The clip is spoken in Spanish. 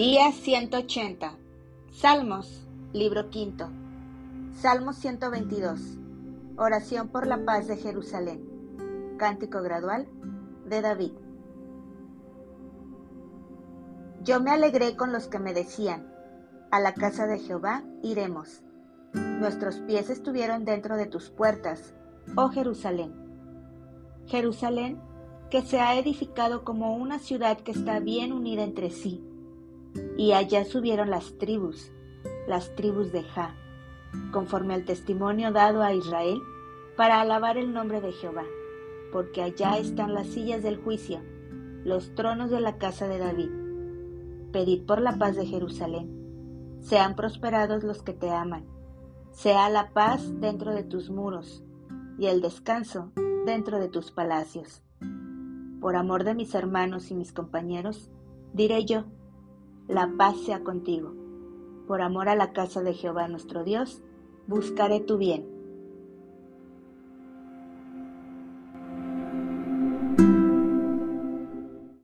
Día 180. Salmos, libro quinto. Salmo 122. Oración por la paz de Jerusalén. Cántico gradual de David. Yo me alegré con los que me decían, a la casa de Jehová iremos. Nuestros pies estuvieron dentro de tus puertas, oh Jerusalén. Jerusalén, que se ha edificado como una ciudad que está bien unida entre sí. Y allá subieron las tribus, las tribus de Ja, conforme al testimonio dado a Israel, para alabar el nombre de Jehová, porque allá están las sillas del juicio, los tronos de la casa de David. Pedid por la paz de Jerusalén. Sean prosperados los que te aman. Sea la paz dentro de tus muros y el descanso dentro de tus palacios. Por amor de mis hermanos y mis compañeros, diré yo, la paz sea contigo. Por amor a la casa de Jehová nuestro Dios, buscaré tu bien.